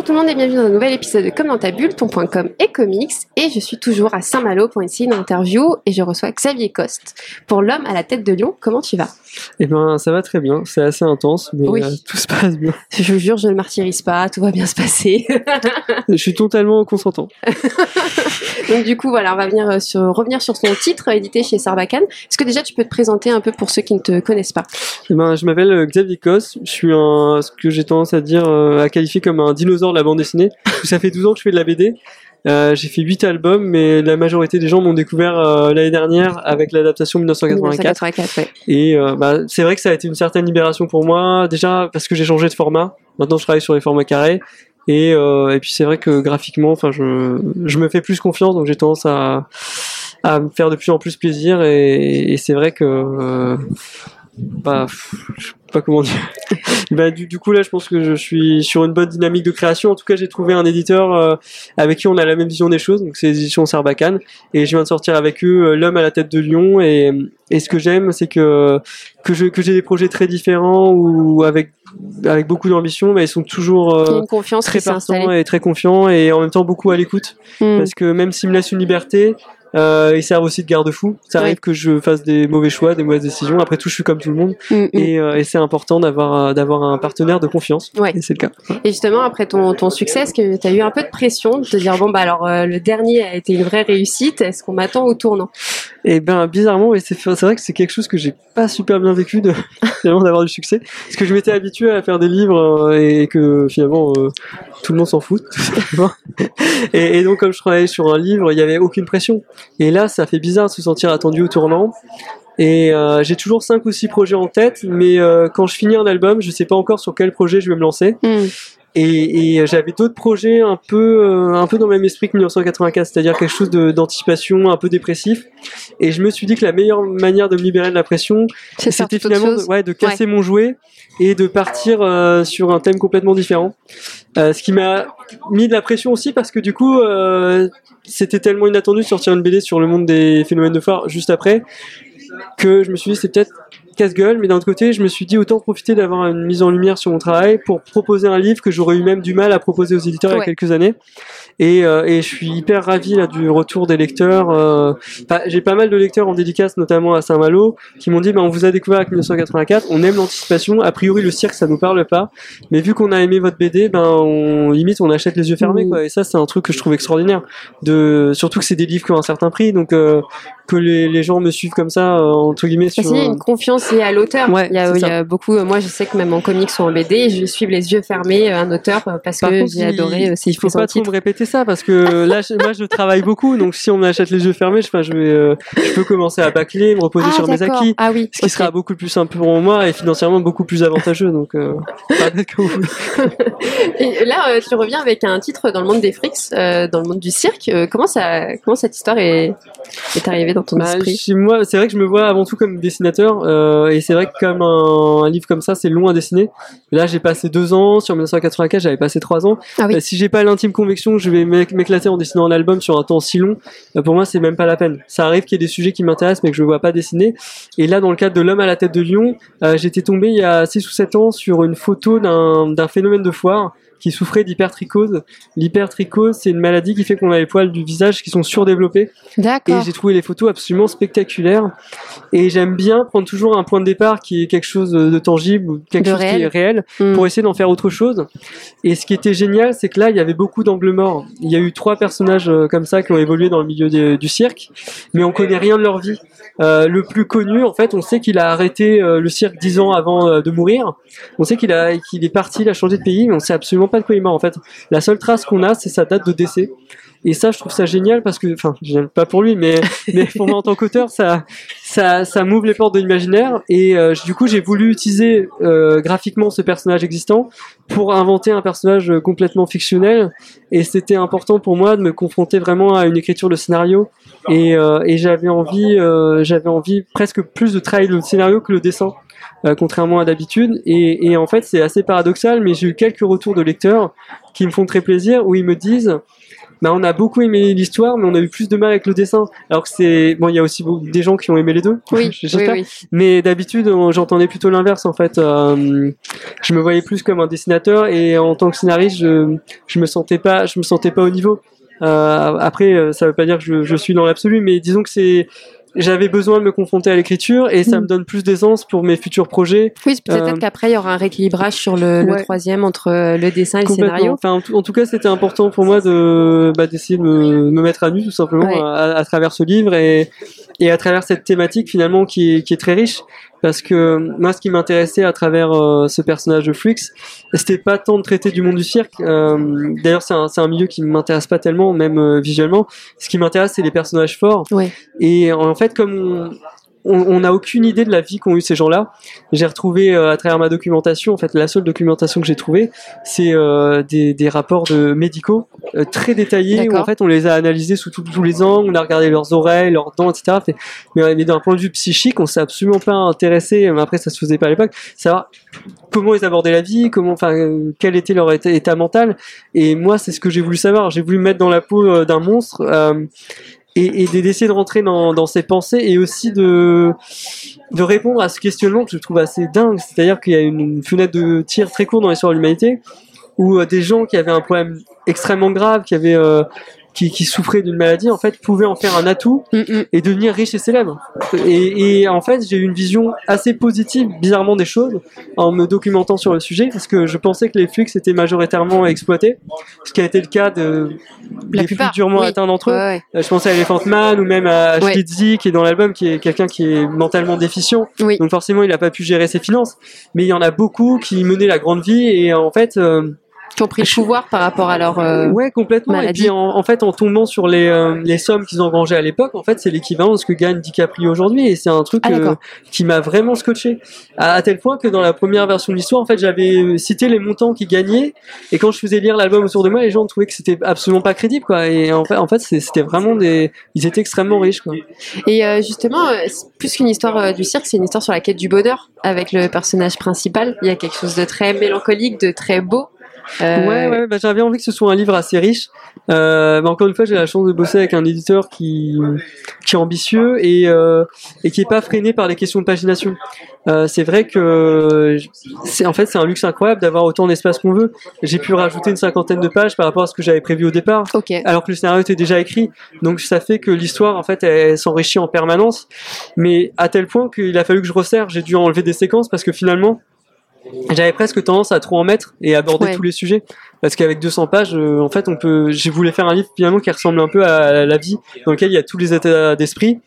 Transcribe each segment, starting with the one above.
Bonjour tout le monde et bienvenue dans un nouvel épisode de Comme dans ta bulle, ton.com et comics. Et je suis toujours à Saint-Malo pour essayer une interview et je reçois Xavier Coste. Pour l'homme à la tête de lion, comment tu vas? Eh ben, ça va très bien. C'est assez intense, mais Oui. euh, tout se passe bien. Je vous jure, je ne martyrise pas, tout va bien se passer. Je suis totalement consentant. Donc du coup, voilà, on va venir euh, sur, revenir sur ton titre euh, édité chez Sarbacane. Est-ce que déjà tu peux te présenter un peu pour ceux qui ne te connaissent pas? Eh ben, je m'appelle euh, Xavier Cos. Je suis un, ce que j'ai tendance à dire, à qualifier comme un dinosaure de la bande dessinée. Ça fait 12 ans que je fais de la BD. Euh, j'ai fait 8 albums, mais la majorité des gens m'ont découvert euh, l'année dernière avec l'adaptation 1984. 1984, ouais. Et euh, bah, c'est vrai que ça a été une certaine libération pour moi, déjà parce que j'ai changé de format. Maintenant, je travaille sur les formats carrés. Et, euh, et puis c'est vrai que graphiquement, enfin, je, je me fais plus confiance, donc j'ai tendance à, à me faire de plus en plus plaisir. Et, et c'est vrai que, euh, bah, je sais pas comment dire. bah, du, du coup là, je pense que je suis sur une bonne dynamique de création. En tout cas, j'ai trouvé un éditeur euh, avec qui on a la même vision des choses. Donc c'est les éditions Sarbacane. Et je viens de sortir avec eux euh, L'homme à la tête de lion. Et, et ce que j'aime, c'est que que je que j'ai des projets très différents ou avec avec beaucoup d'ambition, mais ils sont toujours euh, très partants et très confiants et en même temps beaucoup à l'écoute Hmm. parce que même s'ils me laissent une liberté, euh, ils servent aussi de garde-fou. Ça Ouais. arrive que je fasse des mauvais choix, des mauvaises décisions. Après tout, je suis comme tout le monde Hmm, hmm. et, euh, et c'est important d'avoir euh, d'avoir un partenaire de confiance. Ouais. Et c'est le cas. Et justement, après ton, ton succès, est-ce que tu as eu un peu de pression de te dire, bon, bah alors euh, le dernier a été une vraie réussite, est-ce qu'on m'attend au tournant? Et ben bizarrement, c'est c'est vrai que c'est quelque chose que j'ai pas super bien vécu de finalement d'avoir du succès, parce que je m'étais habitué à faire des livres euh, et que finalement euh, tout le monde s'en fout. et, et donc comme je travaillais sur un livre, il y avait aucune pression. Et là, ça fait bizarre de se sentir attendu au tournant. Et euh, j'ai toujours cinq ou six projets en tête, mais euh, quand je finis un album, je sais pas encore sur quel projet je vais me lancer. Hmm. Et, et j'avais d'autres projets un peu, euh, un peu dans le même esprit que 1984, c'est-à-dire quelque chose de- d'anticipation, un peu dépressif. Et je me suis dit que la meilleure manière de me libérer de la pression, c'était finalement de, ouais, de casser mon jouet et de partir euh, sur un thème complètement différent. Euh, ce qui m'a mis de la pression aussi parce que du coup, euh, c'était tellement inattendu de sortir une BD sur le monde des phénomènes de phare juste après que je me suis dit c'est peut-être casse-gueule, mais d'un autre côté, je me suis dit autant profiter d'avoir une mise en lumière sur mon travail pour proposer un livre que j'aurais eu même du mal à proposer aux éditeurs il y a quelques années. Et, euh, et je suis hyper ravi là du retour des lecteurs. euh, J'ai pas mal de lecteurs en dédicace, notamment à Saint-Malo, qui m'ont dit bah, on vous a découvert avec 1984, on aime l'anticipation. A priori, le cirque ça nous parle pas, mais vu qu'on a aimé votre BD, ben on limite on achète les yeux fermés Mhm. quoi. Et ça c'est un truc que je trouve extraordinaire. De surtout que c'est des livres qui ont un certain prix, donc euh, que les, les gens me suivent comme ça euh, entre guillemets sur. qu'il y a un- une confiance liée à l'auteur. Ouais, il, y a, c'est il y a beaucoup, euh, moi je sais que même en comics ou en BD, je suis les yeux fermés euh, un auteur euh, parce Par que j'ai il- adoré euh, il faut pas trop me répéter ça parce que là, moi, je travaille beaucoup, donc si on m'achète les yeux fermés, je, enfin, je vais, euh, je peux commencer à bâcler, me reposer Ah, sur mes acquis, Ah oui. ce qui sera beaucoup plus simple pour moi et financièrement beaucoup plus avantageux. Donc, euh, Et là, euh, tu reviens avec un titre dans le monde des frics, euh, dans le monde du cirque. Euh, comment ça, comment cette histoire est, est arrivée dans ton Bah, esprit chez moi, c'est vrai que je me vois avant tout comme dessinateur, euh, et c'est vrai que comme un, un livre comme ça, c'est long à dessiner. Là, j'ai passé deux ans sur 1984, j'avais passé trois ans. Ah oui. Euh, si j'ai pas l'intime conviction que je vais m'éc- m'éclater en dessinant un album sur un temps si long, euh, pour moi, c'est même pas la peine. Ça arrive qu'il y ait des sujets qui m'intéressent, mais que je vois pas dessiner. Et là, dans le cadre de L'homme à la tête de lion, euh, j'étais tombé il y a 6 ou 7 ans sur une photo d'un d'un phénomène de foire qui souffrait d'hypertrichose. L'hypertrichose, c'est une maladie qui fait qu'on a les poils du visage qui sont surdéveloppés. Et D'accord. j'ai trouvé les photos absolument spectaculaires. Et j'aime bien prendre toujours un point de départ qui est quelque chose de tangible ou quelque De chose qui réel. est réel Hmm. pour essayer d'en faire autre chose. Et ce qui était génial, c'est que là, il y avait beaucoup d'angles morts. Il y a eu trois personnages euh, comme ça qui ont évolué dans le milieu du cirque, mais on connaît rien de leur vie. Euh, le plus connu, en fait, on sait qu'il a arrêté euh, le cirque dix ans avant de mourir. On sait qu'il a qu'il est parti, il a changé de pays, mais on sait absolument pas de quoi il mort. En fait, la seule trace qu'on a, c'est sa date de décès. Et ça, je trouve ça génial parce que, enfin, génial, pas pour lui, mais, mais pour moi en tant qu'auteur, ça, ça, ça m'ouvre les portes de l'imaginaire. Et euh, du coup, j'ai voulu utiliser euh, graphiquement ce personnage existant pour inventer un personnage euh, complètement fictionnel. Et c'était important pour moi de me confronter vraiment à une écriture de scénario. Et, et j'avais envie, j'avais envie presque plus de travailler le scénario que le dessin. Euh, contrairement à d'habitude. Et, et en fait, c'est assez paradoxal, mais j'ai eu quelques retours de lecteurs qui me font très plaisir, où ils me disent bah, on a beaucoup aimé l'histoire, mais on a eu plus de mal avec le dessin. Alors que c'est bon, il y a aussi des gens qui ont aimé les deux. Oui, j'espère. oui, oui. Mais d'habitude, j'entendais plutôt l'inverse en fait. Euh, je me voyais plus comme un dessinateur et en tant que scénariste, je, je me sentais pas, je me sentais pas au niveau. Euh, après, ça veut pas dire que je, je suis dans l'absolu, mais disons que c'est j'avais besoin de me confronter à l'écriture et ça Mm. me donne plus d'essence pour mes futurs projets. Oui, c'est peut-être Euh, qu'après, il y aura un rééquilibrage sur le, troisième entre euh, le dessin et le scénario. Enfin, en tout, en tout cas, c'était important pour moi de bah, d'essayer de me, me mettre à nu tout simplement Ouais. à, à travers ce livre et, et à travers cette thématique finalement qui est, qui est très riche. Parce que moi, ce qui m'intéressait à travers euh, ce personnage de Flux, c'était pas tant de traiter du monde du cirque. Euh, D'ailleurs, c'est un, c'est un milieu qui m'intéresse pas tellement, même euh, visuellement. Ce qui m'intéresse, c'est les personnages forts. Ouais. Et en fait, comme on n'a aucune idée de la vie qu'ont eu ces gens-là. J'ai retrouvé euh, à travers ma documentation, en fait, la seule documentation que j'ai trouvée, c'est euh, des, des rapports de médicaux euh, très détaillés où en fait on les a analysés sous tous- tous les angles, on a regardé leurs oreilles, leurs dents, etc. Fait- Mais, mais d'un point de vue psychique, on s'est absolument pas intéressé. Mais après, ça se faisait pas à l'époque. Savoir comment ils abordaient la vie, comment, enfin, euh, quel était leur état, état mental. Et moi, c'est ce que j'ai voulu savoir. J'ai voulu me mettre dans la peau euh, d'un monstre. Et, d'essayer de rentrer dans, dans ses pensées et aussi de, de répondre à ce questionnement que je trouve assez dingue. C'est-à-dire qu'il y a une, une fenêtre de tir très courte dans l'histoire de l'humanité où euh, des gens qui avaient un problème extrêmement grave, qui avaient euh, qui, qui souffraient d'une maladie, en fait, pouvaient en faire un atout Mm, mm. et devenir riches et célèbres. Et, et en fait, j'ai eu une vision assez positive, bizarrement, des choses en me documentant sur le sujet, parce que je pensais que les flux étaient majoritairement exploités, ce qui a été le cas de La des plupart, plus durement oui. atteints d'entre eux. Ouais, ouais. Euh, Je pensais à Elephant Man ou même à Ouais. Schlitzy qui est dans l'album, qui est quelqu'un qui est mentalement déficient. Oui. Donc forcément, il n'a pas pu gérer ses finances. Mais il y en a beaucoup qui menaient la grande vie et en fait, euh, Qui ont pris le pouvoir par rapport à leur. euh, ouais, complètement. maladie. Et puis en, en fait, en tombant sur les, euh, les sommes qu'ils engrangeaient à l'époque, en fait, c'est l'équivalent de ce que gagne DiCaprio aujourd'hui. Et c'est un truc Ah, euh, qui m'a vraiment scotché. À, à tel point que dans la première version de l'histoire, en fait, j'avais cité les montants qu'ils gagnaient. Et quand je faisais lire l'album autour de moi, les gens trouvaient que c'était absolument pas crédible, quoi. Et en fait, en fait, c'est- c'était vraiment des, ils étaient extrêmement riches, quoi. Et euh, justement, euh, plus qu'une histoire euh, du cirque, c'est une histoire sur la quête du bonheur avec le personnage principal. Il y a quelque chose de très mélancolique, de très beau. Euh, Ouais, ouais, bah, j'avais envie que ce soit un livre assez riche. Euh, bah, encore une fois, j'ai la chance de bosser avec un éditeur qui, qui est ambitieux et, euh, et qui est pas freiné par les questions de pagination. Euh, c'est vrai que c'est en fait c'est un luxe incroyable d'avoir autant d'espace qu'on veut. J'ai pu rajouter une cinquantaine de pages par rapport à ce que j'avais prévu au départ, Ok. alors que le scénario était déjà écrit. Donc ça fait que l'histoire en fait elle, elle s'enrichit en permanence, mais à tel point qu'il a fallu que je resserre. J'ai dû enlever des séquences parce que finalement j'avais presque tendance à trop en mettre et aborder Ouais. tous les sujets parce qu'avec 200 pages euh, en fait on peut j'ai voulu faire un livre finalement qui ressemble un peu à la vie dans lequel il y a tous les états d'esprit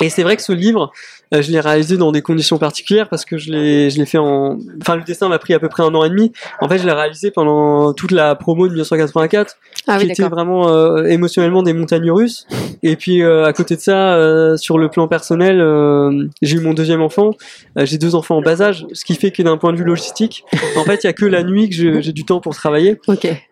et c'est vrai que ce livre je l'ai réalisé dans des conditions particulières parce que je l'ai je l'ai fait en enfin le dessin m'a pris à peu près un an et demi en fait je l'ai réalisé pendant toute la promo de 1984 Ah qui oui, était vraiment euh, émotionnellement des montagnes russes. Et puis euh, à côté de ça, euh, sur le plan personnel, euh, j'ai eu mon deuxième enfant. Euh, j'ai deux enfants en bas âge, ce qui fait que d'un point de vue logistique, en fait, il y a que la nuit que je- j'ai du temps pour travailler.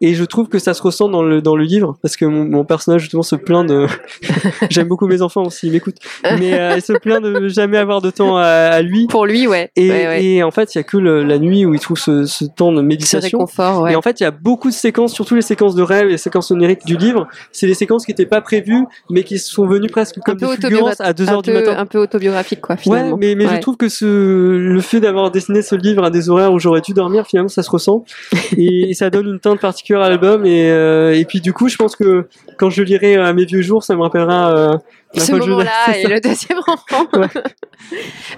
Et je trouve que ça se ressent dans le dans le livre parce que mon, mon personnage justement se plaint de. J'aime beaucoup mes enfants aussi, ils m'écoutent. Mais euh, il se plaint de jamais avoir de temps à, à lui. Pour lui, ouais. Et, ouais, ouais. et en fait, il y a que le- la nuit où il trouve ce, ce temps de méditation. réconfort, ouais. Et en fait, il y a beaucoup de séquences, surtout les séquences de rêve et les séquences oniriques du livre. C'est des séquences qui n'étaient pas prévues, mais qui sont venues presque comme des fulgurances à 2 un heures du matin. Un peu autobiographique, quoi, Ouais, finalement. mais, mais Ouais. je trouve que ce, le fait d'avoir dessiné ce livre à des horaires où j'aurais dû dormir, finalement, ça se ressent. et, et ça donne une teinte particulière à l'album. Et, euh, et puis, du coup, je pense que quand je lirai à mes vieux jours, ça me rappellera euh, ce moment-là et le deuxième enfant. Ouais.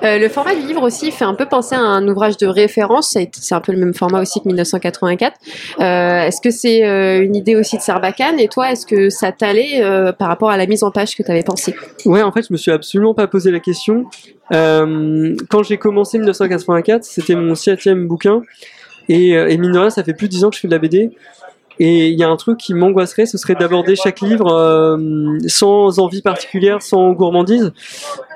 Euh, le format du livre aussi fait un peu penser à un ouvrage de référence. C'est un peu le même format aussi que 1984. Euh, est-ce que c'est euh, une idée aussi de Sarbacane? Et toi, est-ce que ça t'allait par rapport à la mise en page que tu avais pensé Ouais, en fait, je me suis absolument pas posé la question. Quand j'ai commencé 1984, c'était mon septième bouquin. Et, et mine de rien, ça fait plus de 10 ans que je fais de la BD. Et il y a un truc qui m'angoisserait, ce serait d'aborder chaque livre euh, sans envie particulière, sans gourmandise,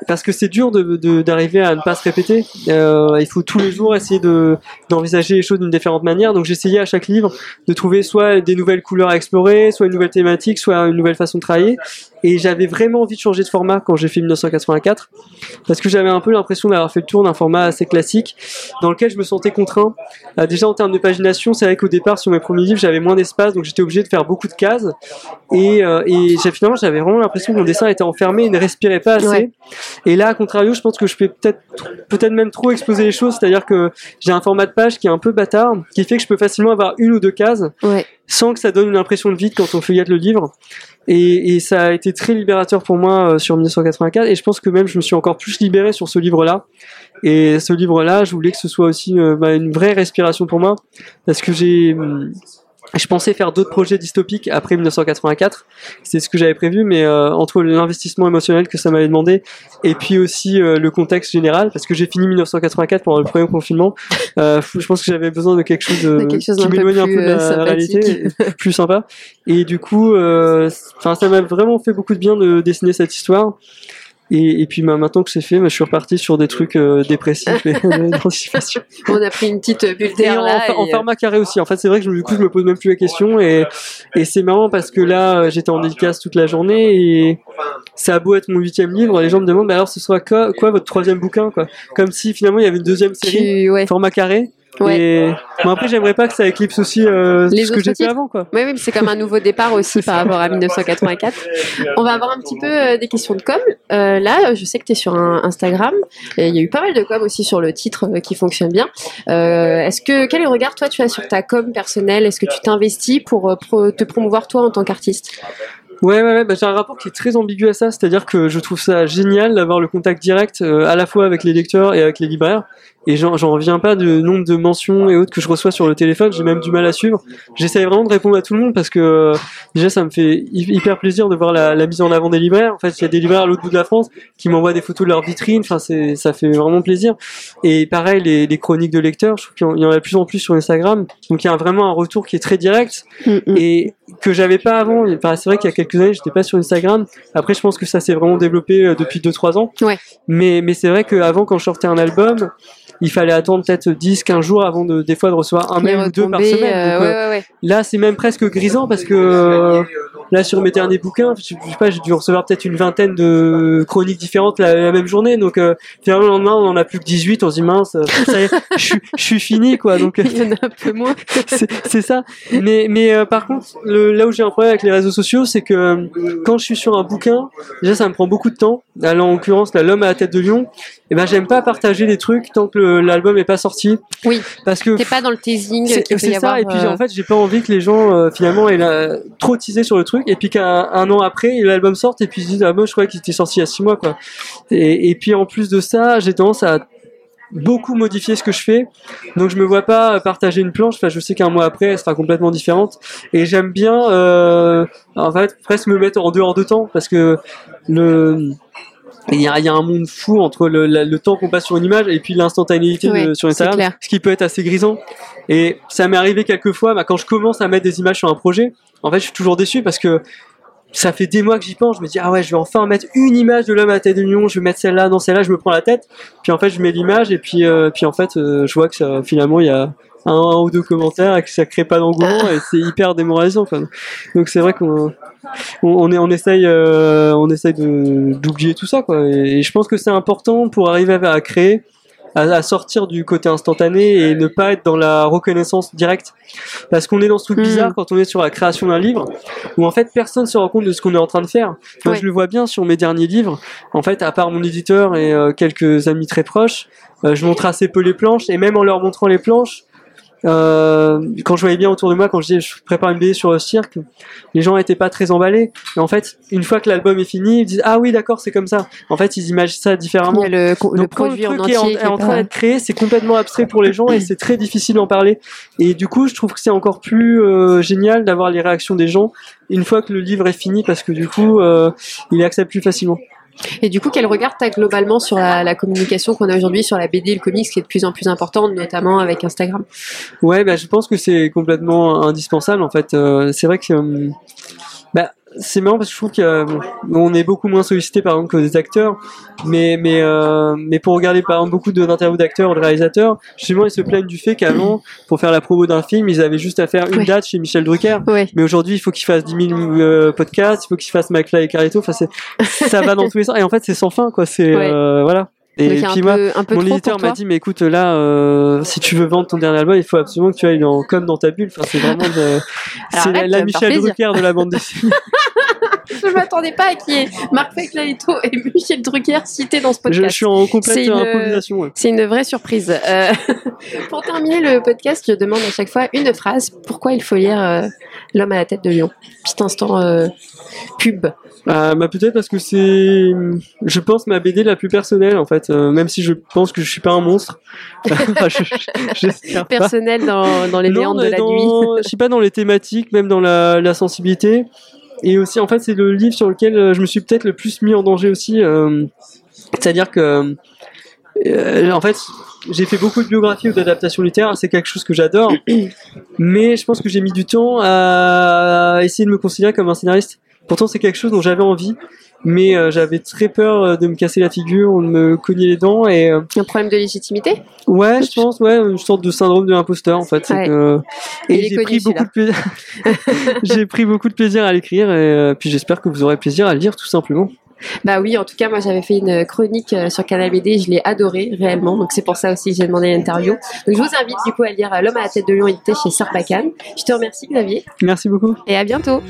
parce que c'est dur de- de- d'arriver à ne pas se répéter. Euh, il faut tous les jours essayer de d'envisager les choses d'une différente manière. Donc j'essayais à chaque livre de trouver soit des nouvelles couleurs à explorer, soit une nouvelle thématique, soit une nouvelle façon de travailler. Et j'avais vraiment envie de changer de format quand j'ai fait 1984, parce que j'avais un peu l'impression d'avoir fait le tour d'un format assez classique, dans lequel je me sentais contraint. Euh, déjà en termes de pagination, c'est vrai qu'au départ sur mes premiers livres, j'avais moins d'espace, donc j'étais obligé de faire beaucoup de cases. Et, euh, et finalement, j'avais vraiment l'impression que mon dessin était enfermé et ne respirait pas assez. Et là, à contrario, je pense que je peux peut-être peut-être même trop exploser les choses, c'est-à-dire que j'ai un format de page qui est un peu bâtard, qui fait que je peux facilement avoir une ou deux cases, sans que ça donne une impression de vide quand on feuillette le livre. Et, et, ça a été très libérateur pour moi euh, sur 1984 et je pense que même je me suis encore plus libéré sur ce livre-là. Et ce livre-là, je voulais que ce soit aussi euh, bah, une vraie respiration pour moi parce que j'ai hum, je pensais faire d'autres projets dystopiques après 1984, c'est ce que j'avais prévu, mais euh, entre l'investissement émotionnel que ça m'avait demandé et puis aussi euh, le contexte général, parce que j'ai fini 1984 pendant le premier confinement, euh, je pense que j'avais besoin de quelque chose, de, quelque chose qui m'éloigne un peu de la réalité, plus sympa. Et du coup, enfin ça m'a vraiment fait beaucoup de bien de dessiner cette histoire. Et, et puis bah, maintenant que c'est fait, bah, je suis reparti sur des trucs euh, dépressifs et d'anticipation. On a pris une petite bulle d'air là. En, en format carré aussi. En fait, c'est vrai que du coup, je me pose même plus la question. Et, et c'est marrant parce que là, j'étais en dédicace toute la journée et ça a beau être mon huitième livre, les gens me demandent bah alors ce sera quoi, quoi votre troisième bouquin quoi? Comme si finalement il y avait une deuxième série, ouais. format carré. Ouais. Et bon, après, j'aimerais pas que ça éclipse aussi euh, Les ce que j'ai fait avant, quoi. Oui, oui, mais c'est comme un nouveau départ aussi par rapport à 1984. On va avoir un petit peu euh, des questions de com. Euh, là, je sais que tu es sur un Instagram. Et Il y a eu pas mal de com aussi sur le titre qui fonctionne bien. Est-ce que quel regard toi tu as sur ta com personnelle? Est-ce que tu t'investis pour pro- te promouvoir toi en tant qu'artiste? Ouais, ouais, ouais, bah, j'ai un rapport qui est très ambigu à ça, c'est-à-dire que je trouve ça génial d'avoir le contact direct euh, à la fois avec les lecteurs et avec les libraires, et j'en reviens pas du nombre de mentions et autres que je reçois sur le téléphone, j'ai même du mal à suivre. J'essaye vraiment de répondre à tout le monde parce que euh, déjà ça me fait hy- hyper plaisir de voir la, la mise en avant des libraires. En fait, il y a des libraires à l'autre bout de la France qui m'envoient des photos de leur vitrine, enfin c'est ça fait vraiment plaisir. Et pareil, les, les chroniques de lecteurs, je trouve qu'il y en- a de plus en plus sur Instagram, donc il y a vraiment un retour qui est très direct et que j'avais pas avant. Enfin, c'est vrai qu'il y a quelques années, j'étais pas sur Instagram. Après, je pense que ça s'est vraiment développé euh, depuis 2-3 ans. Ouais. Mais, mais c'est vrai qu'avant, quand je sortais un album, il fallait attendre peut-être 10-15 jours avant de, des fois de recevoir un mail ou deux par semaine. euh, Donc, euh, ouais, ouais, ouais. Là, c'est même presque grisant parce que euh, là, sur mes derniers bouquins, je sais je sais pas, j'ai dû recevoir peut-être une vingtaine de chroniques différentes la, la même journée. Donc, euh, finalement, le lendemain, on en a plus que 18. On se dit mince, euh, ça y est, je suis- je suis fini, quoi. Donc, Il y en a un peu moins. c'est ça. Mais, mais euh, par contre, le, là où j'ai un problème avec les réseaux sociaux, c'est que quand je suis sur un bouquin, déjà ça me prend beaucoup de temps. Là, en l'occurrence, là, l'homme à la tête de lion, et ben j'aime pas partager les trucs tant que le- l'album est pas sorti, Oui, parce que t'es pas dans le teasing c'est c'est y ça. avoir. Et puis euh, en fait, j'ai pas envie que les gens euh, finalement aient la- trop teasé sur le truc, et puis qu'un un an après, l'album sorte, et puis ils se disent ah bon, je croyais qu'il était sorti il y a six mois, quoi. Et, et puis en plus de ça, j'ai tendance à beaucoup modifier ce que je fais. Donc je me vois pas partager une planche. Enfin, je sais qu'un mois après, elle sera complètement différente. Et j'aime bien, euh, en fait, presque me mettre en dehors de temps parce que le il y, a, il y a un monde fou entre le, la- le temps qu'on passe sur une image et puis l'instantanéité Ouais, sur Instagram, ce qui peut être assez grisant. Et ça m'est arrivé quelques fois, bah, quand je commence à mettre des images sur un projet, en fait, je suis toujours déçu parce que ça fait des mois que j'y pense. Je me dis, ah ouais, je vais enfin mettre une image de l'homme à tête de lion, je vais mettre celle-là, dans celle-là, je me prends la tête. Puis en fait, je mets l'image et puis, euh, puis en fait, euh, je vois que ça, finalement, il y a un, ou deux commentaires et que ça crée pas d'engouement et c'est hyper démoralisant. Donc c'est vrai qu'on on, est, on essaye, euh, on essaye de d'oublier tout ça, quoi. Et, et je pense que c'est important pour arriver à, à créer, à, à sortir du côté instantané et ne pas être dans la reconnaissance directe. Parce qu'on est dans ce truc Mm. bizarre quand on est sur la création d'un livre, où en fait personne se rend compte de ce qu'on est en train de faire. Moi, Ouais. je le vois bien sur mes derniers livres. En fait, à part mon éditeur et euh, quelques amis très proches, euh, je montre assez peu les planches, et même en leur montrant les planches, euh, quand je voyais bien autour de moi, quand je disais je prépare une BD sur le cirque, les gens étaient pas très emballés. Et en fait, une fois que l'album est fini, ils disent ah oui d'accord c'est comme ça. En fait, ils imaginent ça différemment. le, co- le Donc quand le produit truc en, est qui est en train d'être créé, c'est complètement abstrait pour les gens et c'est très difficile d'en parler. Et du coup, je trouve que c'est encore plus euh, génial d'avoir les réactions des gens une fois que le livre est fini parce que du coup, euh, il est accepté plus facilement. Et du coup, quel regard t'as globalement sur la, communication qu'on a aujourd'hui sur la BD et le comics qui est de plus en plus importante, notamment avec Instagram? Ouais, bah, je pense que c'est complètement indispensable en fait. Euh, c'est vrai que euh, c'est marrant parce que je trouve qu'on est beaucoup moins sollicité par exemple que des acteurs, mais mais euh, mais pour regarder par exemple beaucoup d'interviews d'acteurs ou de réalisateurs, justement ils se plaignent du fait qu'avant pour faire la promo d'un film ils avaient juste à faire une Ouais. date chez Michel Drucker, Ouais. mais aujourd'hui il faut qu'ils fassent 10 000 euh, podcasts, il faut qu'ils fassent McFly et Carlito, enfin c'est ça va dans tous les sens et en fait c'est sans fin quoi, c'est Ouais. euh, voilà. Et puis un moi, peu, un peu mon éditeur m'a dit mais écoute là euh, si tu veux vendre ton dernier album il faut absolument que tu ailles dans, comme dans ta bulle enfin c'est vraiment de- c'est la, la Michel. Drucker de la bande dessinée Je m'attendais pas à qu'il y ait Marc Feclalito et Michel Drucker cités dans ce podcast. je suis en complète une- improvisation ouais. C'est une vraie surprise. Euh, pour terminer le podcast, je demande à chaque fois une phrase. Pourquoi il faut lire euh, L'homme à la tête de lion Petit instant euh, pub. Ah, bah peut-être parce que c'est je pense ma BD la plus personnelle en fait. Euh, même si je pense que je suis pas un monstre. Je- je- j'espère pas. Personnel dans, dans les Non, méandres de la dans- nuit. je sais pas dans les thématiques même dans la, la sensibilité. Et aussi en fait c'est le livre sur lequel euh, je me suis peut-être le plus mis en danger aussi euh, c'est-à-dire que euh, en fait j'ai fait beaucoup de biographies ou d'adaptations littéraires c'est quelque chose que j'adore. Mais je pense que j'ai mis du temps à essayer de me considérer comme un scénariste pourtant c'est quelque chose dont j'avais envie mais euh, j'avais très peur euh, de me casser la figure ou de me cogner les dents et euh, Un problème de légitimité? Ouais, je pense, ouais, une sorte de syndrome de l'imposteur en fait. Ouais. que- Et j'ai pris beaucoup de plaisir. j'ai pris beaucoup de plaisir à l'écrire et puis j'espère que vous aurez plaisir à le lire tout simplement. Bah oui, en tout cas, moi j'avais fait une chronique sur Canal BD, je l'ai adoré réellement, donc c'est pour ça aussi que j'ai demandé l'interview. Donc je vous invite du coup à lire L'homme à la tête de lion édité chez Sarbacane. Je te remercie Xavier Merci beaucoup. et à bientôt.